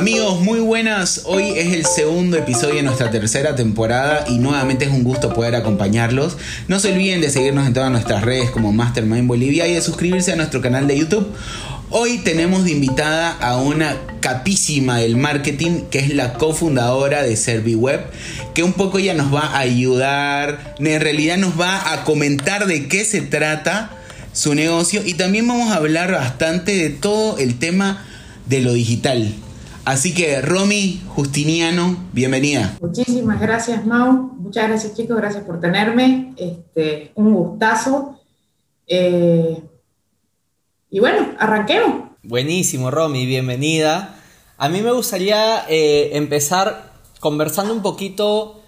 Amigos, muy buenas. Hoy es el segundo episodio de nuestra tercera temporada y nuevamente es un gusto poder acompañarlos. No se olviden de seguirnos en todas nuestras redes como Mastermind Bolivia y de suscribirse a nuestro canal de YouTube. Hoy tenemos de invitada a una capísima del marketing que es la cofundadora de ServiWeb, que un poco ella nos va a ayudar, en realidad nos va a comentar de qué se trata su negocio y también vamos a hablar bastante de todo el tema de lo digital. Así que Romy Justiniano, bienvenida. Muchísimas gracias Mau, muchas gracias chicos, gracias por tenerme, este, un gustazo. Eh, y bueno, arranquemos. Buenísimo Romy, bienvenida. A mí me gustaría eh, empezar conversando un poquito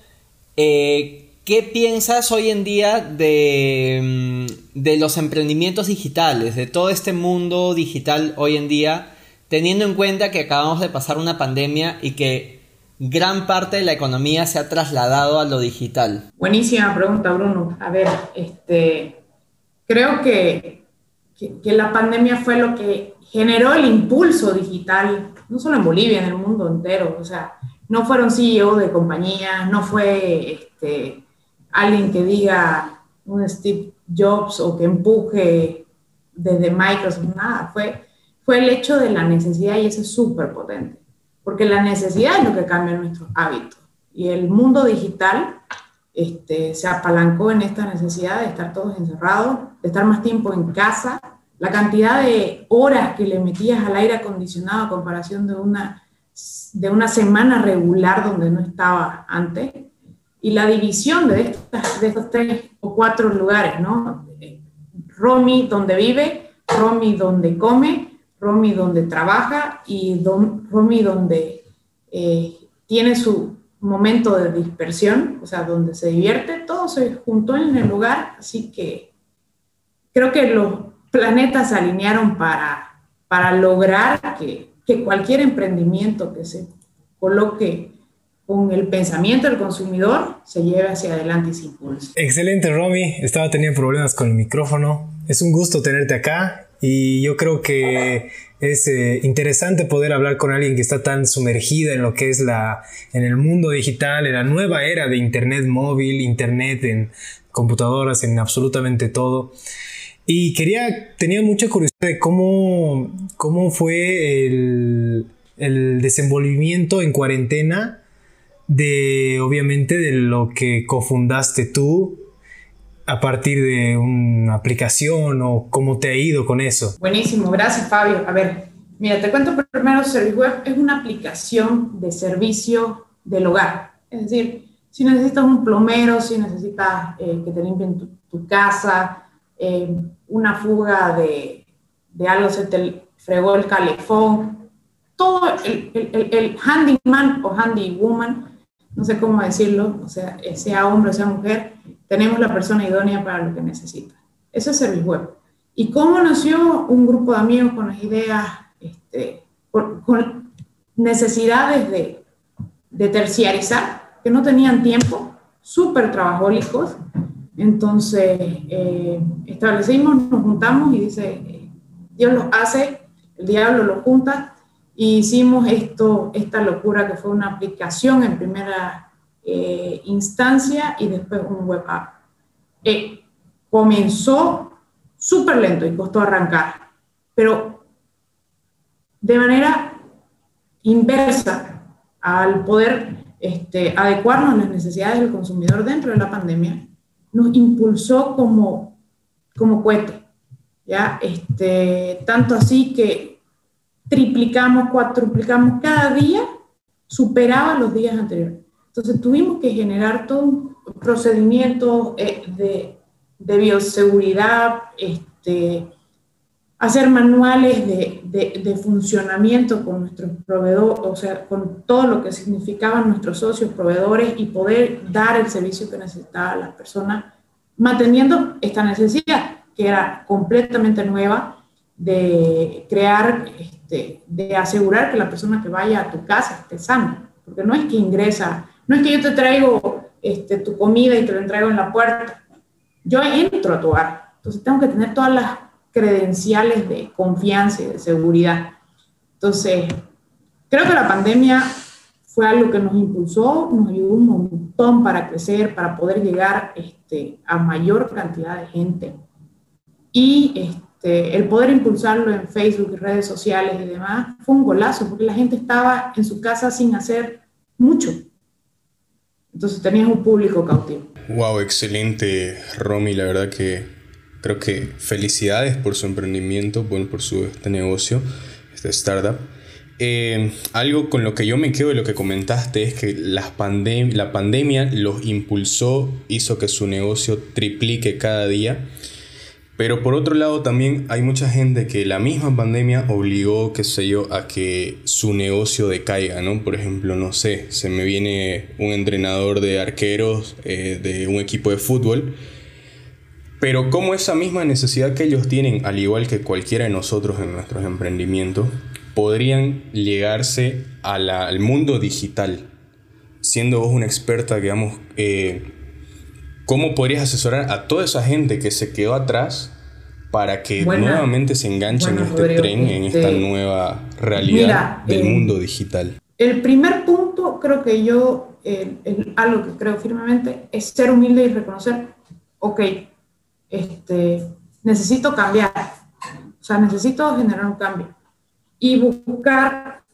eh, qué piensas hoy en día de, mm, de los emprendimientos digitales, de todo este mundo digital hoy en día teniendo en cuenta que acabamos de pasar una pandemia y que gran parte de la economía se ha trasladado a lo digital? Buenísima pregunta, Bruno. A ver, este, creo que, que, la pandemia fue lo que generó el impulso digital, no solo en Bolivia, en el mundo entero. O sea, no fueron CEO de compañías, no fue este, alguien que diga un Steve Jobs o que empuje desde Microsoft, nada, fue fue el hecho de la necesidad y eso es súper potente, porque la necesidad es lo que cambia nuestros hábitos y el mundo digital este, se apalancó en esta necesidad de estar todos encerrados, de estar más tiempo en casa, la cantidad de horas que le metías al aire acondicionado a comparación de una, de una semana regular donde no estaba antes, y la división de, estas, de estos tres o cuatro lugares, ¿no? Romy donde vive, Romy donde come Romy donde trabaja y Romy donde eh, tiene su momento de dispersión, o sea, donde se divierte, todo se juntó en el lugar, así que creo que los planetas se alinearon para, para lograr que, que cualquier emprendimiento que se coloque con el pensamiento del consumidor se lleve hacia adelante y se impulse. Excelente, Romy. Estaba teniendo problemas con el micrófono. Es un gusto tenerte acá y yo creo que es eh, interesante poder hablar con alguien que está tan sumergida en lo que es la, en el mundo digital, en la nueva era de Internet móvil, Internet en computadoras, en absolutamente todo. Y quería, tenía mucha curiosidad de cómo, cómo fue el, el desenvolvimiento en cuarentena de, obviamente, de lo que cofundaste tú a partir de una aplicación o cómo te ha ido con eso? Buenísimo, gracias Fabio. A ver, mira, te cuento primero, ServiceWeb es una aplicación de servicio del hogar. Es decir, si necesitas un plomero, si necesitas eh, que te limpien tu, casa, eh, una fuga de, de, algo, se te fregó el calefón, todo el, el, handyman o handywoman, no sé cómo decirlo, o sea, sea hombre o sea mujer, tenemos la persona idónea para lo que necesita. Eso es Service Web. ¿Y cómo nació un grupo de amigos con las ideas, este, con, necesidades de, de, terciarizar, que no tenían tiempo, súper trabajólicos? Entonces, eh, establecimos, nos juntamos y dice, Dios los hace, el diablo los junta, y hicimos esto, esta locura que fue una aplicación en primera eh, instancia y después un web app. Eh, comenzó súper lento y costó arrancar, pero de manera inversa al poder este, adecuarnos a las necesidades del consumidor dentro de la pandemia, nos impulsó como, como cohete. ¿ya? Este, tanto así que triplicamos, cuatruplicamos cada día, superaba los días anteriores. Entonces tuvimos que generar todo un procedimiento eh, de, de, bioseguridad, este, hacer manuales de, de, de, funcionamiento con nuestros proveedores, o sea, con todo lo que significaban nuestros socios, proveedores y poder dar el servicio que necesitaban las personas, manteniendo esta necesidad que era completamente nueva de crear, este, de asegurar que la persona que vaya a tu casa esté sana, porque no es que ingresa no es que yo te traigo este, tu comida y te la entrego en la puerta. Yo entro a tu hogar. Entonces tengo que tener todas las credenciales de confianza y de seguridad. Entonces, creo que la pandemia fue algo que nos impulsó, nos ayudó un montón para crecer, para poder llegar este, a mayor cantidad de gente. Y este, el poder impulsarlo en Facebook, redes sociales y demás, fue un golazo, porque la gente estaba en su casa sin hacer mucho. Entonces tenías un público cautivo. Wow, excelente, Romy. La verdad que creo que felicidades por su emprendimiento, bueno, por su este negocio, este startup. Eh, algo con lo que yo me quedo de lo que comentaste es que la pandemia los impulsó, hizo que su negocio triplique cada día. Pero por otro lado también hay mucha gente que la misma pandemia obligó, qué sé yo, a que su negocio decaiga, ¿no? Por ejemplo, no sé, se me viene un entrenador de arqueros eh, de un equipo de fútbol, pero como esa misma necesidad que ellos tienen, al igual que cualquiera de nosotros en nuestros emprendimientos, podrían llegarse al mundo digital. Siendo vos una experta, digamos, eh, ¿cómo podrías asesorar a toda esa gente que se quedó atrás para que nuevamente se enganchen en este tren, en esta este, nueva realidad del eh, mundo digital? El primer punto, creo que yo, algo que creo firmemente, es ser humilde y reconocer, ok, este, necesito cambiar, o sea, necesito generar un cambio y buscar,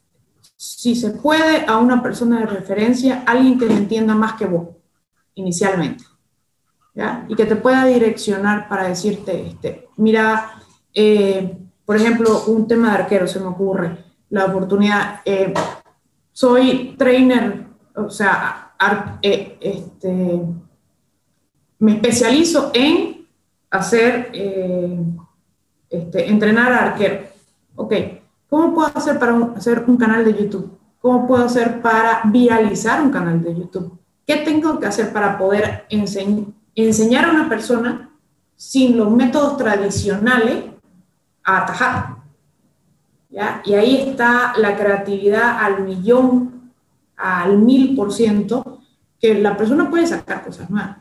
si se puede, a una persona de referencia, alguien que le entienda más que vos, inicialmente. Y que te pueda direccionar para decirte, este, mira, eh, por ejemplo, un tema de arquero se me ocurre, la oportunidad, eh, soy trainer, o sea, eh, este, me especializo en hacer, este, entrenar a arquero. Ok, ¿Cómo puedo hacer para hacer un canal de YouTube? ¿Cómo puedo hacer para viralizar un canal de YouTube? ¿Qué tengo que hacer para poder enseñar a una persona sin los métodos tradicionales a atajar? ¿Ya? Y ahí está la creatividad al millón, al mil por ciento, que la persona puede sacar cosas nuevas.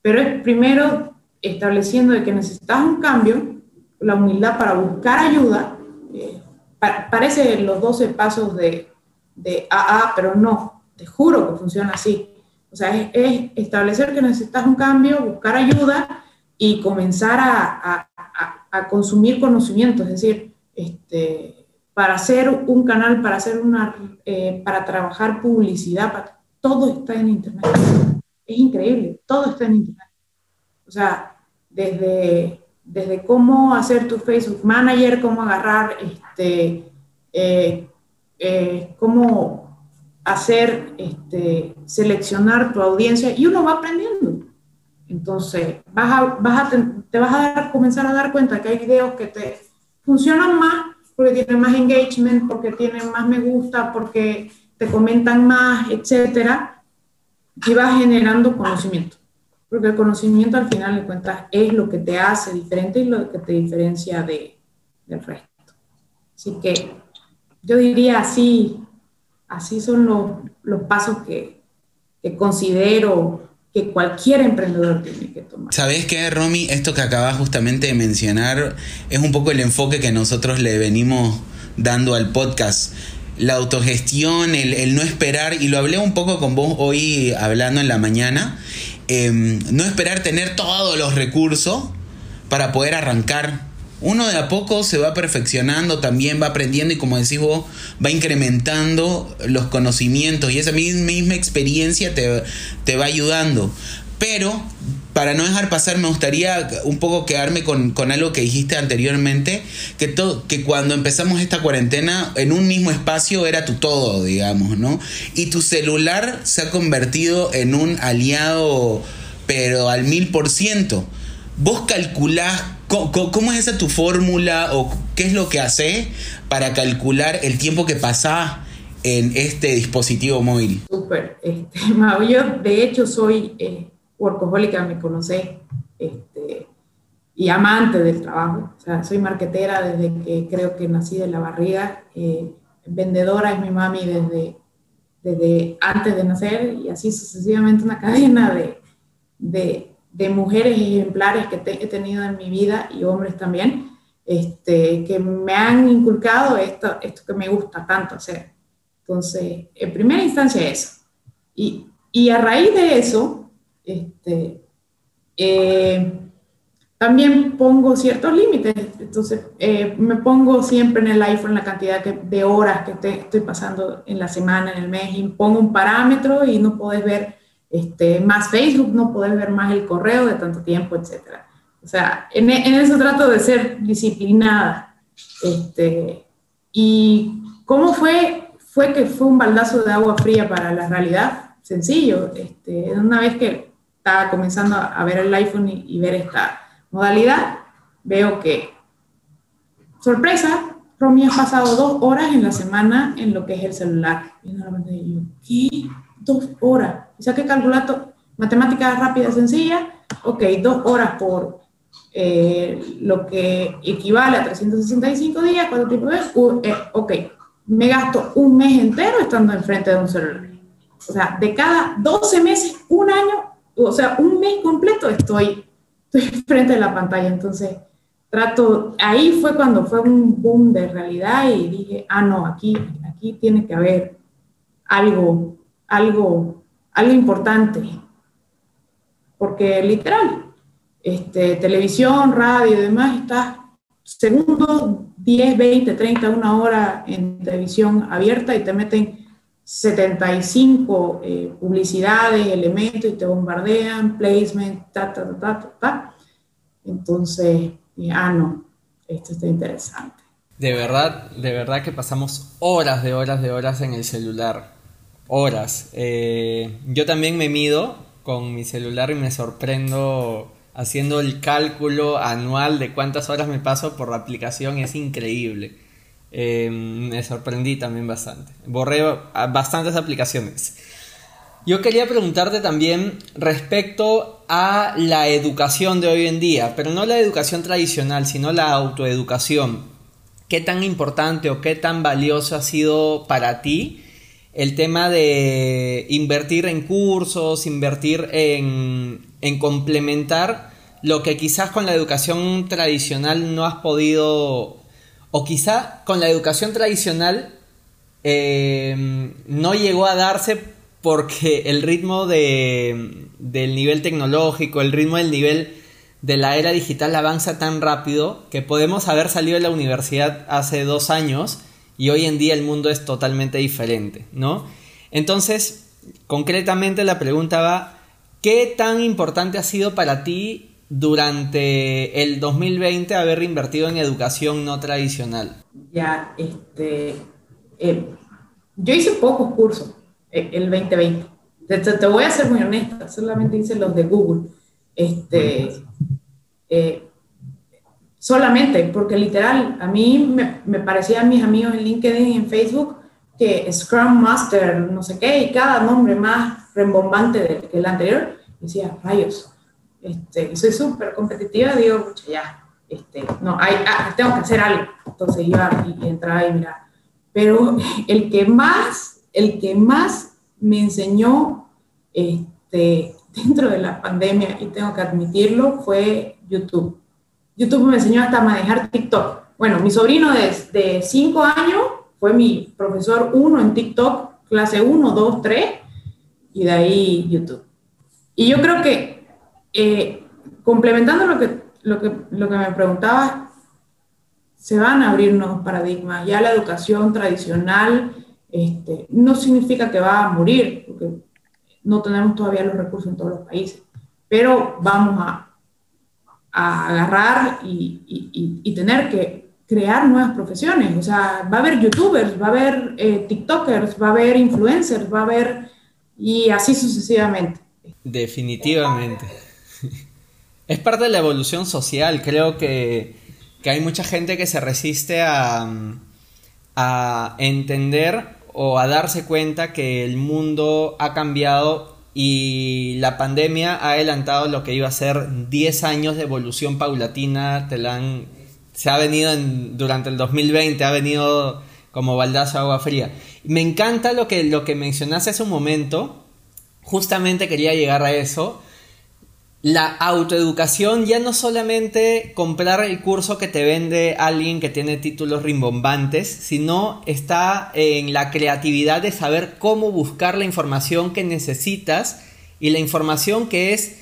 Pero es primero estableciendo de que necesitas un cambio, la humildad para buscar ayuda, eh, parece los 12 pasos de, de AA, pero no, te juro que funciona así. O sea, es, establecer que necesitas un cambio, buscar ayuda y comenzar a, consumir conocimiento, es decir, este, para hacer un canal, para hacer una, eh, para trabajar publicidad, todo está en internet. Es increíble, todo está en internet. O sea, desde desde cómo hacer tu Facebook Manager, cómo agarrar, este, eh, eh, cómo hacer, este, seleccionar tu audiencia y uno va aprendiendo. Entonces, vas a, vas a te, vas a dar, comenzar a dar cuenta que hay videos que te funcionan más porque tienen más engagement, porque tienen más me gusta, porque te comentan más, etcétera, y vas generando conocimiento porque el conocimiento al final de cuentas es lo que te hace diferente y lo que te diferencia de, del resto. Así que yo diría así, así son los, los pasos que, que considero que cualquier emprendedor tiene que tomar. ¿Sabes qué, Romy? Esto que acabas justamente de mencionar es un poco el enfoque que nosotros le venimos dando al podcast. La autogestión, el, el no esperar, y lo hablé un poco con vos hoy hablando en la mañana, Em, no esperar tener todos los recursos para poder arrancar. Uno de a poco se va perfeccionando, también va aprendiendo y como decís vos, va incrementando los conocimientos y esa misma experiencia te, te va ayudando. Pero para no dejar pasar, me gustaría un poco quedarme con, algo que dijiste anteriormente, que, que cuando empezamos esta cuarentena, en un mismo espacio era tu todo, digamos, ¿no? Y tu celular se ha convertido en un aliado, pero al mil por ciento. ¿Vos calculás cómo, es esa tu fórmula o qué es lo que haces para calcular el tiempo que pasás en este dispositivo móvil? Súper. Este, yo de hecho soy... Eh, me conoce este, y amante del trabajo. O sea, soy marquetera desde que creo que nací de la barriga. Eh, vendedora es mi mami desde, desde antes de nacer y así sucesivamente una cadena de, de, de mujeres ejemplares que he tenido en mi vida y hombres también, este, que me han inculcado esto, esto que me gusta tanto hacer. Entonces, en primera instancia eso. Y, y a raíz de eso, este, eh, también pongo ciertos límites. Entonces, eh, me pongo siempre en el iPhone la cantidad de horas que te, estoy pasando en la semana, en el mes, y pongo un parámetro y no puedes ver este, más Facebook, no puedes ver más el correo de tanto tiempo, etc. O sea, en, en eso trato de ser disciplinada. Este, y cómo fue, fue que fue un baldazo de agua fría para la realidad. Sencillo, este, una vez que estaba comenzando a ver el iPhone y, ver esta modalidad, veo que, sorpresa, Romy ha pasado dos horas en la semana en lo que es el celular. Y normalmente ¿qué? Dos horas. Que calculato, matemática rápida, sencilla, ok, dos horas por eh, lo que equivale a 365 días, ¿cuánto tiempo es? Eh, ok, me gasto un mes entero estando enfrente de un celular. O sea, de cada 12 meses, un año, o sea, un mes completo estoy, estoy frente de la pantalla. Entonces, trato, ahí fue cuando fue un boom de realidad y dije, ah, no, aquí, aquí tiene que haber algo, algo, algo importante. Porque literal, este, televisión, radio y demás, estás segundos, 10, 20, 30, una hora en televisión abierta y te meten 75 eh, publicidades, elementos y te bombardean, placement, ta, ta, ta, ta, ta. Entonces, ah, no, esto está interesante. De verdad, de verdad que pasamos horas de horas de horas en el celular. Horas. Eh, yo también me mido con mi celular y me sorprendo haciendo el cálculo anual de cuántas horas me paso por la aplicación. Es increíble. Em, me sorprendí también bastante. Borré bastantes aplicaciones. Yo quería preguntarte también respecto a la educación de hoy en día, pero no la educación tradicional, sino la autoeducación. ¿Qué tan importante o qué tan valioso ha sido para ti el tema de invertir en cursos, invertir en, en complementar lo que quizás con la educación tradicional no has podido o quizá con la educación tradicional eh, no llegó a darse porque el ritmo de, del nivel tecnológico, el ritmo del nivel de la era digital avanza tan rápido que podemos haber salido de la universidad hace dos años y hoy en día el mundo es totalmente diferente, ¿no? Entonces, concretamente la pregunta va, ¿qué tan importante ha sido para ti durante el 2020 haber invertido en educación no tradicional? Ya, este, eh, yo hice pocos cursos eh, el 2020. Te, voy a ser muy honesta, solamente hice los de Google. Este, eh, solamente, porque literal, a mí me, me parecían mis amigos en LinkedIn y en Facebook que Scrum Master, no sé qué, y cada nombre más rembombante que el anterior, decía, rayos, este, soy súper competitiva, digo, ya, este, no, hay, ah, tengo que hacer algo. Entonces iba y, entraba y mira. Pero el que más, el que más me enseñó este, dentro de la pandemia, y tengo que admitirlo, fue YouTube. YouTube me enseñó hasta a manejar TikTok. Bueno, mi sobrino de 5 años fue mi profesor 1 en TikTok, clase 1, 2, 3, y de ahí YouTube. Y yo creo que eh, complementando lo que, lo, que, lo que me preguntaba, se van a abrir nuevos paradigmas. Ya la educación tradicional este, no significa que va a morir, porque no tenemos todavía los recursos en todos los países, pero vamos a, a agarrar y, tener que crear nuevas profesiones. O sea, va a haber youtubers, va a haber eh, tiktokers, va a haber influencers, va a haber... y así sucesivamente. Definitivamente. es parte de la evolución social. Creo que, hay mucha gente que se resiste a, a entender o a darse cuenta que el mundo ha cambiado y la pandemia ha adelantado lo que iba a ser 10 años de evolución paulatina. Te se ha venido durante el 2020, ha venido como baldazo agua fría. Me encanta lo que, lo que mencionaste hace un momento. Justamente quería llegar a eso la autoeducación ya no solamente comprar el curso que te vende alguien que tiene títulos rimbombantes, sino está en la creatividad de saber cómo buscar la información que necesitas y la información que es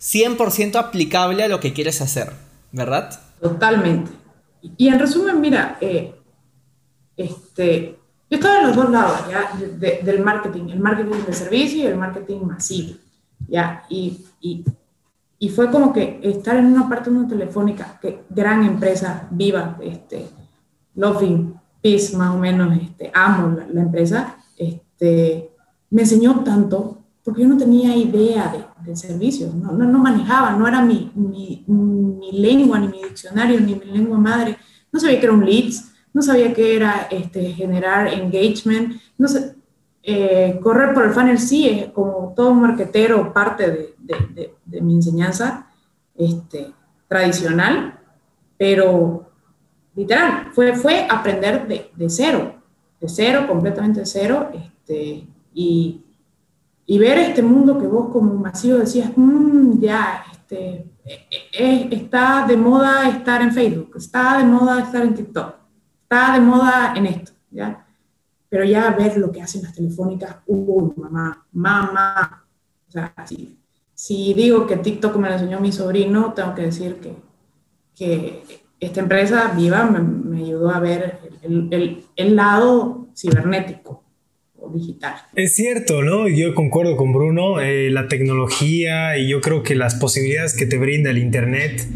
100% aplicable a lo que quieres hacer, ¿verdad? Totalmente. Y en resumen, mira, eh, este, yo estaba en los dos lados ¿ya? del marketing, el marketing de servicio y el marketing masivo. ¿ya? Y, y y fue como que estar en una parte de una telefónica, que gran empresa, viva, este, Loving Peace, más o menos, este, amo la, empresa, este, me enseñó tanto, porque yo no tenía idea de, de servicios, no, no, no, manejaba, no era mi, mi, mi, lengua, ni mi diccionario, ni mi lengua madre, no sabía que era un leads, no sabía que era este, generar engagement, no sé, eh, correr por el funnel sí es como todo un marquetero parte de, mi enseñanza este, tradicional, pero literal, fue, fue aprender de, cero, de cero, completamente de cero, este, y, y, ver este mundo que vos como masivo decías, mm, ya, este, e, e, está de moda estar en Facebook, está de moda estar en TikTok, está de moda en esto, ¿ya? Pero ya ver lo que hacen las telefónicas, uy, mamá, mamá. O sea, si, si digo que TikTok me lo enseñó mi sobrino, tengo que decir que, que esta empresa viva me, me ayudó a ver el, el, el, lado cibernético digital. Es cierto, ¿no? Yo concuerdo con Bruno, eh, la tecnología y yo creo que las posibilidades que te brinda el Internet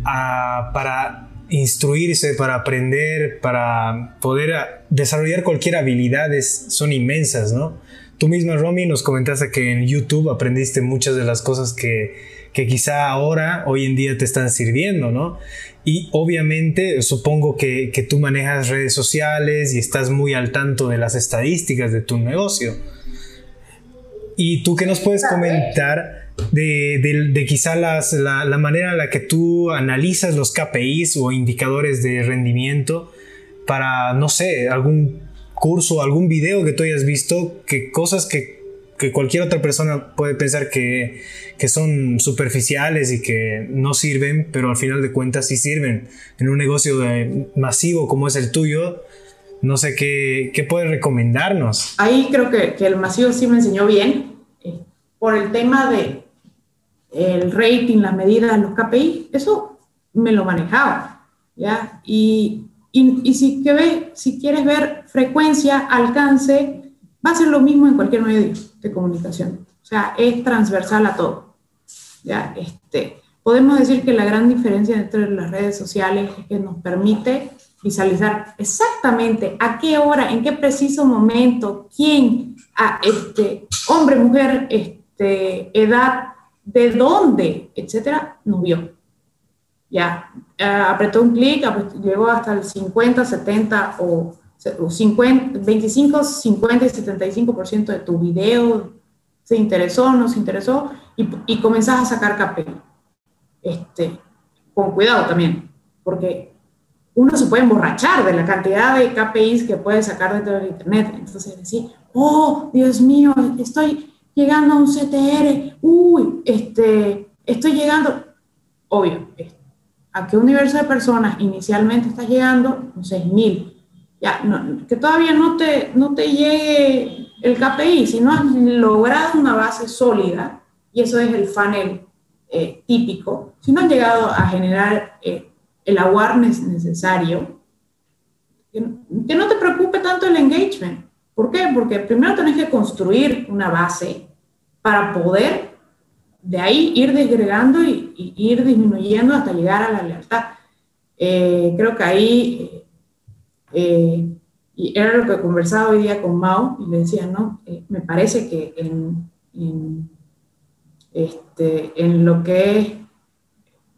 uh, para instruirse, para aprender, para poder desarrollar cualquier habilidad son inmensas, ¿no? Tú misma, Romy, nos comentaste que en YouTube aprendiste muchas de las cosas que, que quizá ahora, hoy en día te están sirviendo, ¿no? Y obviamente supongo que, que, tú manejas redes sociales y estás muy al tanto de las estadísticas de tu negocio. ¿Y tú qué nos puedes comentar de, de, quizá las, la, la, manera en la que tú analizas los KPIs o indicadores de rendimiento para, no sé, algún curso, algún video que tú hayas visto, que cosas que, que cualquier otra persona puede pensar que, que, son superficiales y que no sirven, pero al final de cuentas sí sirven. En un negocio masivo como es el tuyo, no sé qué, qué puedes recomendarnos. Ahí creo que, que el masivo sí me enseñó bien, eh, por el tema de el rating, las medidas, los KPI, eso me lo manejaba, ¿ya? Y, y, si, que si quieres ver frecuencia, alcance, va a ser lo mismo en cualquier medio de comunicación. O sea, es transversal a todo, ¿ya? Este, podemos decir que la gran diferencia entre las redes sociales es que nos permite visualizar exactamente a qué hora, en qué preciso momento, quién, a este, hombre, mujer, este, edad, de dónde, etcétera, no vio. Ya, eh, apretó un clic, llegó hasta el 50, 70 o, 50, 25, 50 y 75% de tu video se interesó, no se interesó, y, y comenzás a sacar KPI. Este, con cuidado también, porque uno se puede emborrachar de la cantidad de KPIs que puede sacar dentro del Internet. Entonces decir, oh, Dios mío, estoy llegando a un CTR, uy, este, estoy llegando, obvio, ¿a qué universo de personas inicialmente estás llegando? 6.000. Ya, que todavía no te, no te llegue el KPI, si no has logrado una base sólida, y eso es el funnel eh, típico, si no has llegado a generar eh, el awareness necesario, que no te preocupe tanto el engagement, ¿Por qué? Porque primero tenés que construir una base para poder de ahí ir desgregando y, ir disminuyendo hasta llegar a la lealtad. Eh, creo que ahí, eh, eh, y era lo que conversaba hoy día con Mao, y le decía, ¿no? me parece que en, este, en lo que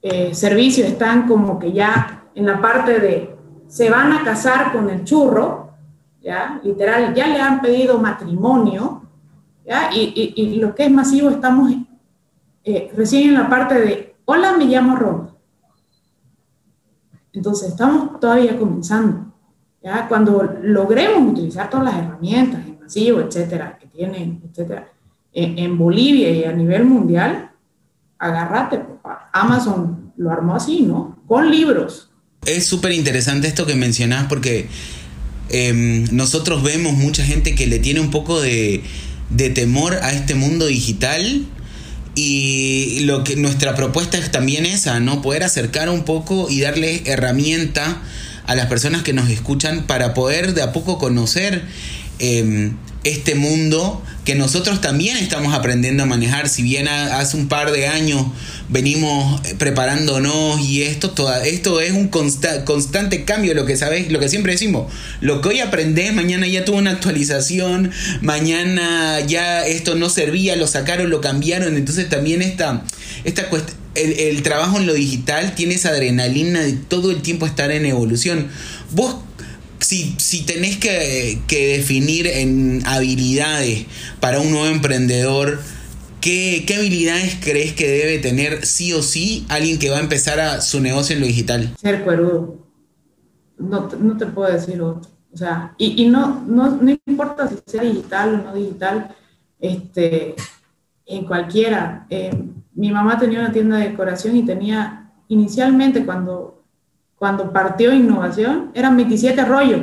es servicio están como que ya en la parte de se van a casar con el churro, ¿ya? Literal, ya le han pedido matrimonio, ¿ya? Y, y, lo que es masivo, estamos eh, recién en la parte de, hola, me llamo Roma. Entonces, estamos todavía comenzando, ¿ya? Cuando logremos utilizar todas las herramientas en masivo, etcétera, que tienen, etcétera, en, en Bolivia y a nivel mundial, agárrate, papá. Amazon lo armó así, ¿no? Con libros. Es súper interesante esto que mencionás porque em, nosotros vemos mucha gente que le tiene un poco de, de temor a este mundo digital. Y lo que nuestra propuesta es también esa, ¿no? Poder acercar un poco y darle herramienta a las personas que nos escuchan para poder de a poco conocer em, este mundo que nosotros también estamos aprendiendo a manejar. Si bien hace un par de años venimos preparándonos y esto, esto es un constante cambio, lo que sabes, lo que siempre decimos. Lo que hoy aprendes, mañana ya tuvo una actualización, mañana ya esto no servía, lo sacaron, lo cambiaron. Entonces también esta, esta el, el trabajo en lo digital tiene esa adrenalina de todo el tiempo estar en evolución. Vos si, tenés que, definir en habilidades para un nuevo emprendedor, ¿qué, habilidades crees que debe tener sí o sí alguien que va a empezar a su negocio en lo digital? Ser cuerudo. No, te puedo decir otro. O sea, y, no, no, importa si sea digital o no digital, este, en cualquiera. Eh, mi mamá tenía una tienda de decoración y tenía, inicialmente cuando cuando partió innovación, eran 27 rollos.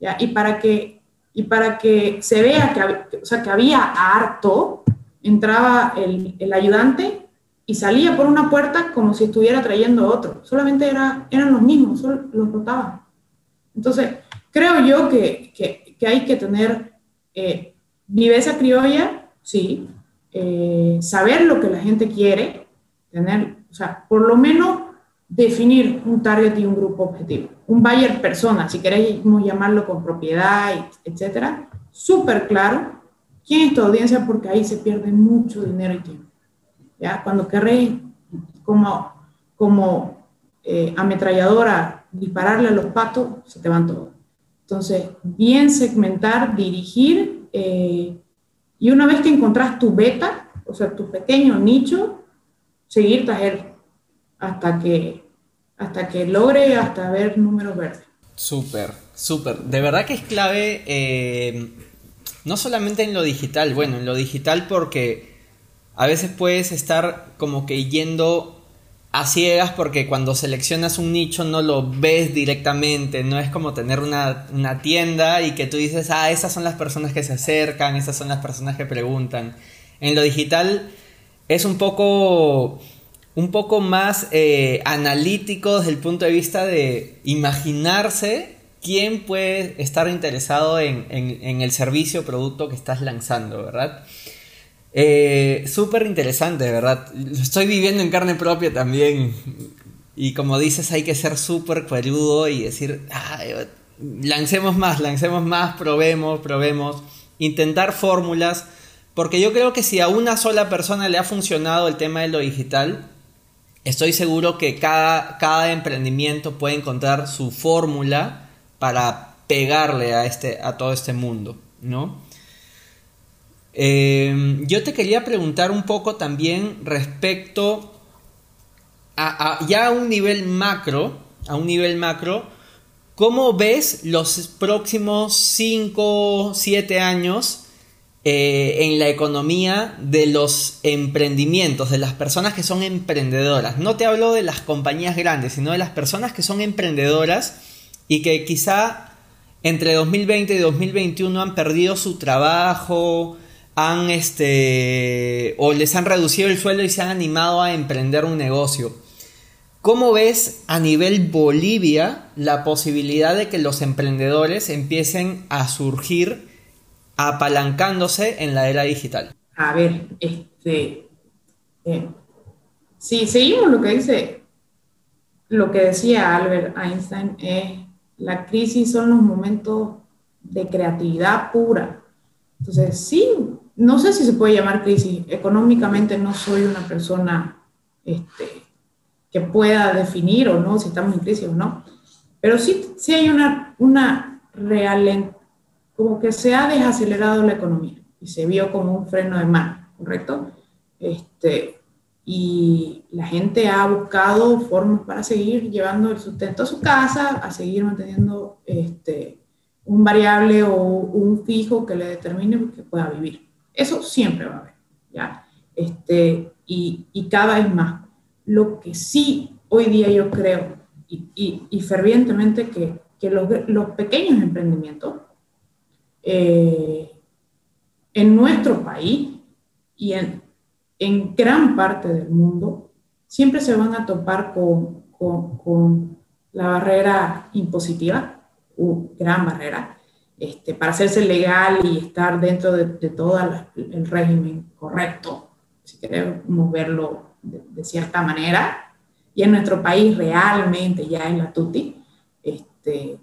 ¿ya? Y, para que, y para que se vea que, o sea, que había harto, entraba el, el, ayudante y salía por una puerta como si estuviera trayendo otro. Solamente era, eran los mismos, solo los rotaban. Entonces, creo yo que, que, que hay que tener eh, viveza criolla, sí, eh, saber lo que la gente quiere, tener, o sea, por lo menos definir un target y un grupo objetivo. Un buyer persona, si queremos llamarlo con propiedad, etcétera, súper claro quién es tu audiencia porque ahí se pierde mucho dinero y tiempo. ¿Ya? Cuando querréis como, como eh, ametralladora dispararle a los patos, se te van todos. Entonces, bien segmentar, dirigir, eh, y una vez que encontrás tu beta, o sea, tu pequeño nicho, seguir tras hasta que, hasta que logre hasta ver números verdes. Súper, súper. De verdad que es clave, eh, no solamente en lo digital, bueno, en lo digital porque a veces puedes estar como que yendo a ciegas porque cuando seleccionas un nicho no lo ves directamente, no es como tener una, una, tienda y que tú dices, ah, esas son las personas que se acercan, esas son las personas que preguntan. En lo digital es un poco un poco más eh, analítico desde el punto de vista de imaginarse quién puede estar interesado en, el servicio o producto que estás lanzando, ¿verdad? Eh, súper interesante, ¿verdad? Lo estoy viviendo en carne propia también. Y como dices, hay que ser súper peludo y decir, lancemos más, lancemos más, probemos, probemos. Intentar fórmulas. Porque yo creo que si a una sola persona le ha funcionado el tema de lo digital, estoy seguro que cada, cada emprendimiento puede encontrar su fórmula para pegarle a, este, a todo este mundo, ¿no? Em, yo te quería preguntar un poco también respecto a, ya a un nivel macro, a un nivel macro, ¿cómo ves los próximos 5, 7 años eh, en la economía de los emprendimientos, de las personas que son emprendedoras. No te hablo de las compañías grandes, sino de las personas que son emprendedoras y que quizá entre 2020 y 2021 han perdido su trabajo, han este o les han reducido el sueldo y se han animado a emprender un negocio. ¿Cómo ves a nivel Bolivia la posibilidad de que los emprendedores empiecen a surgir apalancándose en la era digital? A ver, este, eh, si seguimos lo que dice, lo que decía Albert Einstein, es la crisis son los momentos de creatividad pura. Entonces, sí, no sé si se puede llamar crisis. Económicamente no soy una persona este, que pueda definir o no si estamos en crisis o no. Pero sí, sí hay una, una como que se ha desacelerado la economía y se vio como un freno de mano, ¿correcto? Este, y la gente ha buscado formas para seguir llevando el sustento a su casa, a seguir manteniendo este, un variable o un fijo que le determine que pueda vivir. Eso siempre va a haber, ¿ya? Este, y, cada vez más. Lo que sí hoy día yo creo y, fervientemente que, que los, los, pequeños emprendimientos eh, en nuestro país y en, en, gran parte del mundo siempre se van a topar con, con, con la barrera impositiva, una gran barrera, este, para hacerse legal y estar dentro de, todo el régimen correcto, si queremos verlo de, cierta manera, y en nuestro país realmente ya en la TUTI, este,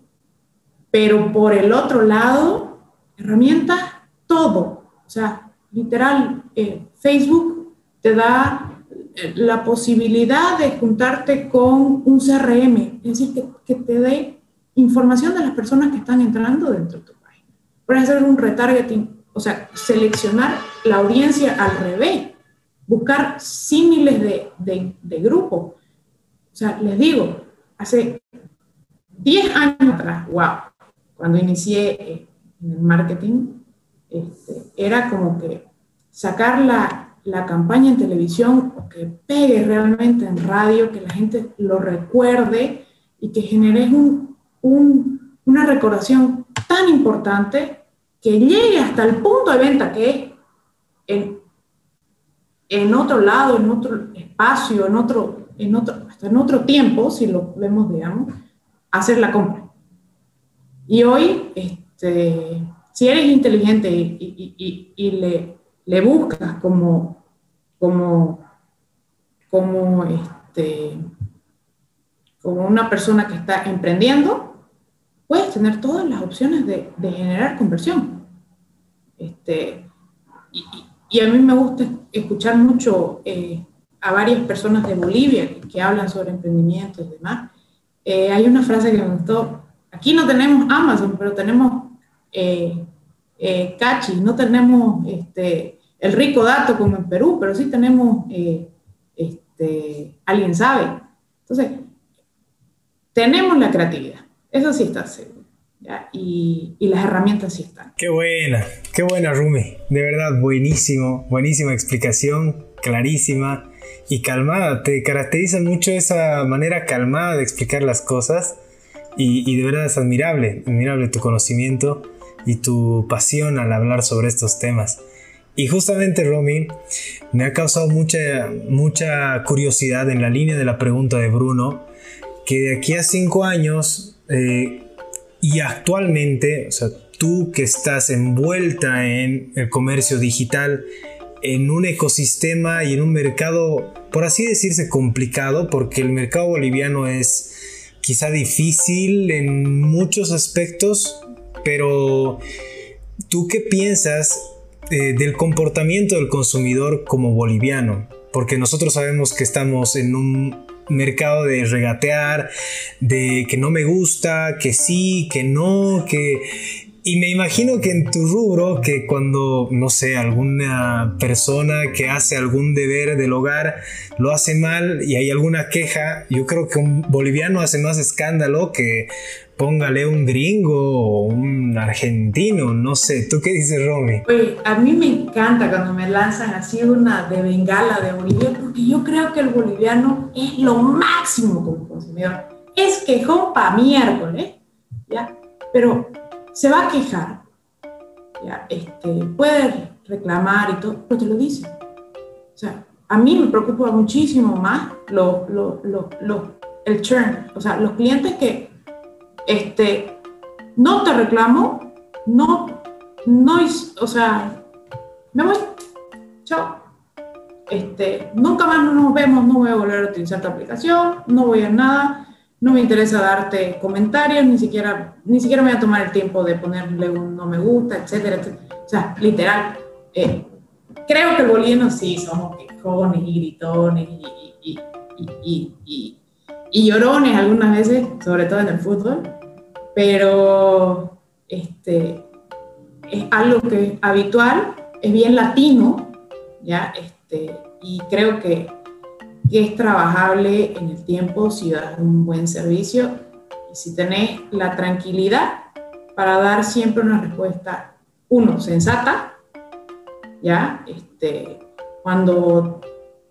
pero por el otro lado, herramientas, todo, o sea, literal, eh, Facebook te da eh, la posibilidad de juntarte con un CRM, es decir, que, te dé información de las personas que están entrando dentro de tu página. Puedes hacer un retargeting, o sea, seleccionar la audiencia al revés, buscar símiles de, de, de grupo. O sea, les digo, hace 10 años atrás, wow, cuando inicié eh, en el marketing, este, era como que sacar la, la campaña en televisión que pegue realmente en radio, que la gente lo recuerde y que generes un, una recordación tan importante que llegue hasta el punto de venta que es en, en otro lado, en otro espacio, en otro, en otro, hasta en otro tiempo, si lo vemos, digamos, hacer la compra. Y hoy, este, si eres inteligente y, y, le, le, buscas como, como, como, este, como una persona que está emprendiendo, puedes tener todas las opciones de, de generar conversión. Este, y, y, a mí me gusta escuchar mucho eh, a varias personas de Bolivia que, hablan sobre emprendimiento y demás. Eh, hay una frase que me gustó. Aquí no tenemos Amazon, pero tenemos eh, eh Cachi, no tenemos este, el rico dato como en Perú, pero sí tenemos, este, alguien sabe. Entonces, tenemos la creatividad eso sí está seguro. Y, y, las herramientas sí están. Qué buena, qué buena Rumi. De verdad, buenísimo, buenísima explicación, clarísima y calmada. Te caracteriza mucho esa manera calmada de explicar las cosas y, y de verdad es admirable, admirable tu conocimiento y tu pasión al hablar sobre estos temas. Y justamente, Romy, me ha causado mucha, mucha curiosidad en la línea de la pregunta de Bruno, que de aquí a cinco años eh, y actualmente, o sea, tú que estás envuelta en el comercio digital, en un ecosistema y en un mercado, por así decirse, complicado, porque el mercado boliviano es quizá difícil en muchos aspectos, pero ¿tú qué piensas eh, del comportamiento del consumidor como boliviano? Porque nosotros sabemos que estamos en un mercado de regatear, de que no me gusta, que sí, que no, que... Y me imagino que en tu rubro, que cuando, no sé, alguna persona que hace algún deber del hogar lo hace mal y hay alguna queja, yo creo que un boliviano hace más escándalo que póngale un gringo o un argentino, no sé. ¿Tú qué dices, Romy? A mí me encanta cuando me lanzan así una de bengala de Bolivia, porque yo creo que el boliviano es lo máximo como consumidor. Es quejón para miércoles, ¿ya? Pero se va a quejar, ¿ya? Este, puede reclamar y todo, pero te lo dice. O sea, a mí me preocupa muchísimo más lo, lo, lo, el churn, o sea, los clientes que este, no te reclamo, no, no, o sea, me voy, chao. Este, nunca más nos vemos, no voy a volver a utilizar tu aplicación, no voy a nada, no me interesa darte comentarios, ni siquiera, ni siquiera me voy a tomar el tiempo de ponerle un no me gusta, etcétera, etcétera. O sea, literal. Eh, creo que el boliviano sí somos quejones y gritones y, llorones algunas veces, sobre todo en el fútbol, pero este, es algo que es habitual, es bien latino, ¿ya? Este, y creo que, que es trabajable en el tiempo si das un buen servicio y si tenés la tranquilidad para dar siempre una respuesta, uno, sensata, ¿ya? Este, cuando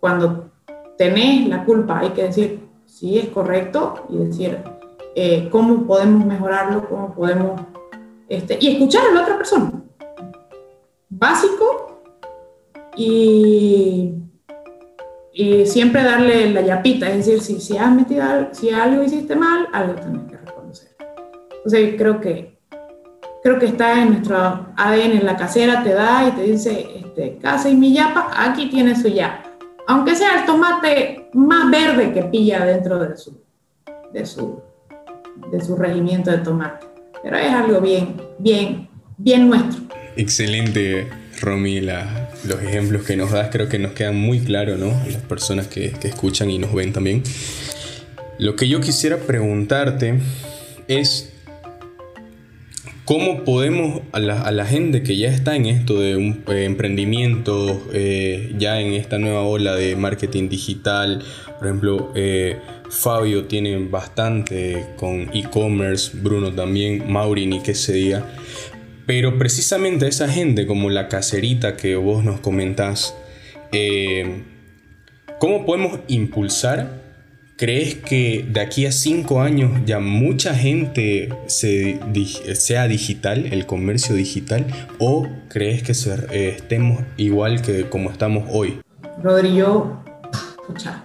cuando tenés la culpa hay que decir si es correcto y decir eh, cómo podemos mejorarlo, cómo podemos... Este, y escuchar a la otra persona. Básico y, y siempre darle la yapita, es decir, si, si has metido, si algo hiciste mal, algo tenés que reconocer. Entonces creo que creo que está en nuestro ADN, en la casera te da y te dice, este, casa y mi yapa, aquí tiene su yapa. Aunque sea el tomate más verde que pilla dentro de su, de su, de su regimiento de tomate. Pero es algo bien, bien, bien nuestro. Excelente, Romy, los ejemplos que nos das creo que nos quedan muy claros, ¿no? Las personas que, que escuchan y nos ven también. Lo que yo quisiera preguntarte es ¿Cómo podemos a la, gente que ya está en esto de un eh, emprendimiento, eh, ya en esta nueva ola de marketing digital, por ejemplo, eh, Fabio tiene bastante con e-commerce, Bruno también, Mauri ni qué se diga, pero precisamente esa gente como la caserita que vos nos comentás, ¿cómo podemos impulsar ¿Crees que de aquí a cinco años ya mucha gente se, sea digital, el comercio digital, o crees que eh, estemos igual que como estamos hoy? Rodri, yo, escucha,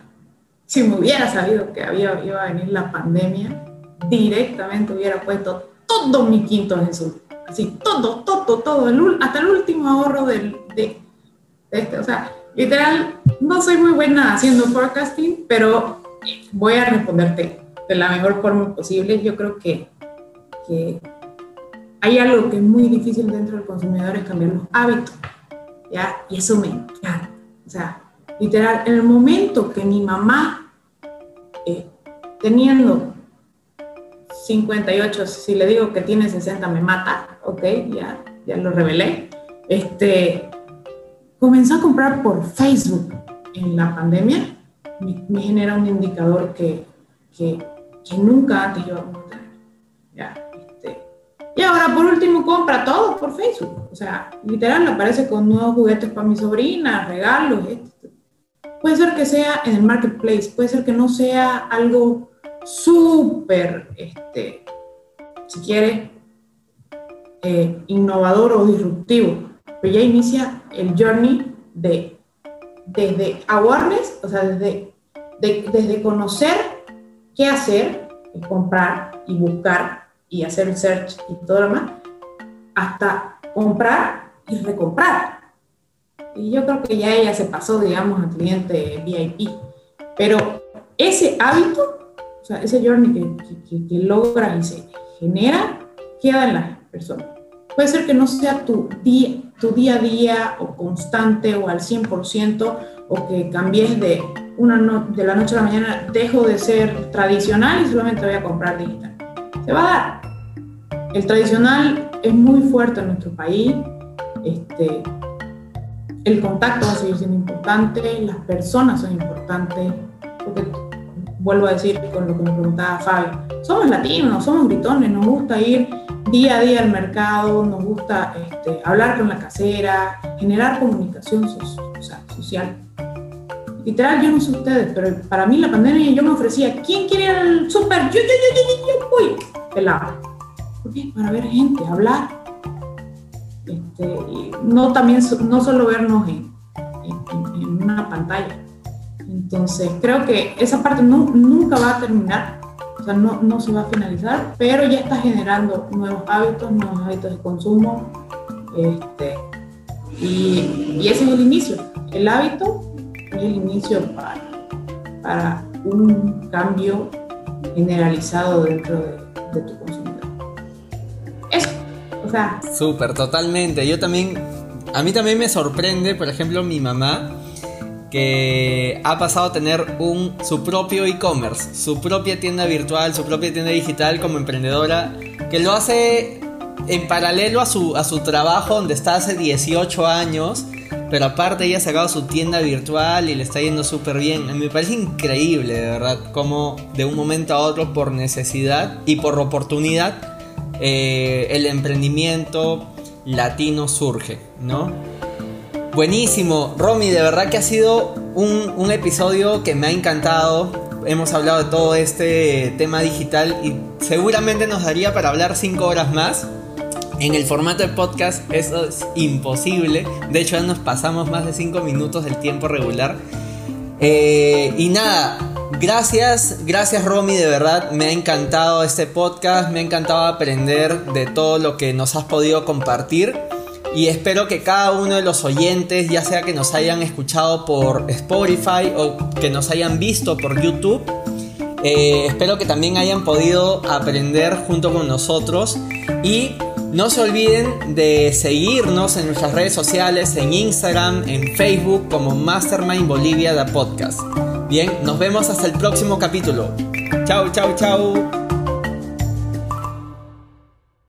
si me hubiera sabido que había, iba a venir la pandemia, directamente hubiera puesto todo mi quinto en eso. Así, todo, todo, todo, hasta el último ahorro del, de, de este. O sea, literal, no soy muy buena haciendo forecasting, pero voy a responderte de la mejor forma posible. Yo creo que, que hay algo que es muy difícil dentro del consumidor, es cambiar los hábitos, ¿ya? Y eso me encanta. O sea, literal, en el momento que mi mamá, eh, teniendo 58, si le digo que tiene 60 me mata, ok, ya, ya lo revelé, este, comenzó a comprar por Facebook en la pandemia me, genera un indicador que, que, que nunca antes yo. ¿ya? Este, y ahora, por último, compra todo por Facebook. O sea, literal, aparece con nuevos juguetes para mi sobrina, regalos. Este. Puede ser que sea en el marketplace, puede ser que no sea algo súper, este, si quiere, eh, innovador o disruptivo, pero ya inicia el journey de desde awareness, o sea, desde, desde conocer qué hacer, y comprar y buscar y hacer search y todo lo demás, hasta comprar y recomprar. Y yo creo que ya ella se pasó, digamos, al cliente VIP. Pero ese hábito, o sea, ese journey que, que logra y se genera, queda en las personas. Puede ser que no sea tu día, tu día a día o constante o al 100% o que cambies de, una de la noche a la mañana, dejo de ser tradicional y solamente voy a comprar digital. Se va a dar. El tradicional es muy fuerte en nuestro país. Este, el contacto va a seguir siendo importante, las personas son importantes, porque vuelvo a decir con lo que me preguntaba Fabio, somos latinos, somos gritones, nos gusta ir día a día al mercado, nos gusta este, hablar con la casera, generar comunicación social. Literal, yo no sé ustedes, pero para mí la pandemia yo me ofrecía, ¿quién quiere ir al súper? Yo, yo, yo, yo, yo, voy. Pelado. ¿Por qué? Para ver gente, hablar. Este, no, también, no solo vernos en, una pantalla. Entonces, creo que esa parte nunca va a terminar no, no se va a finalizar, pero ya está generando nuevos hábitos, nuevos hábitos de consumo. Este, y, y, ese es el inicio. El hábito es el inicio para, para un cambio generalizado dentro de, tu consumidor. Eso, o sea. Súper, totalmente. Yo también, a mí también me sorprende, por ejemplo, mi mamá que ha pasado a tener un, su propio e-commerce, su propia tienda virtual, su propia tienda digital como emprendedora, que lo hace en paralelo a su, a su trabajo donde está hace 18 años, pero aparte ella ha sacado su tienda virtual y le está yendo súper bien. Me parece increíble, de verdad, como de un momento a otro por necesidad y por oportunidad eh, el emprendimiento latino surge, ¿no? Buenísimo, Romy, de verdad que ha sido un, un episodio que me ha encantado. Hemos hablado de todo este tema digital y seguramente nos daría para hablar 5 horas más. En el formato de podcast eso es imposible. De hecho ya nos pasamos más de 5 minutos del tiempo regular. Eh, y nada, gracias, gracias Romy, de verdad me ha encantado este podcast, me ha encantado aprender de todo lo que nos has podido compartir y espero que cada uno de los oyentes, ya sea que nos hayan escuchado por Spotify o que nos hayan visto por YouTube, eh, espero que también hayan podido aprender junto con nosotros y no se olviden de seguirnos en nuestras redes sociales, en Instagram, en Facebook como Mastermind Bolivia da Podcast. Bien, nos vemos hasta el próximo capítulo. Chau, chau, chau.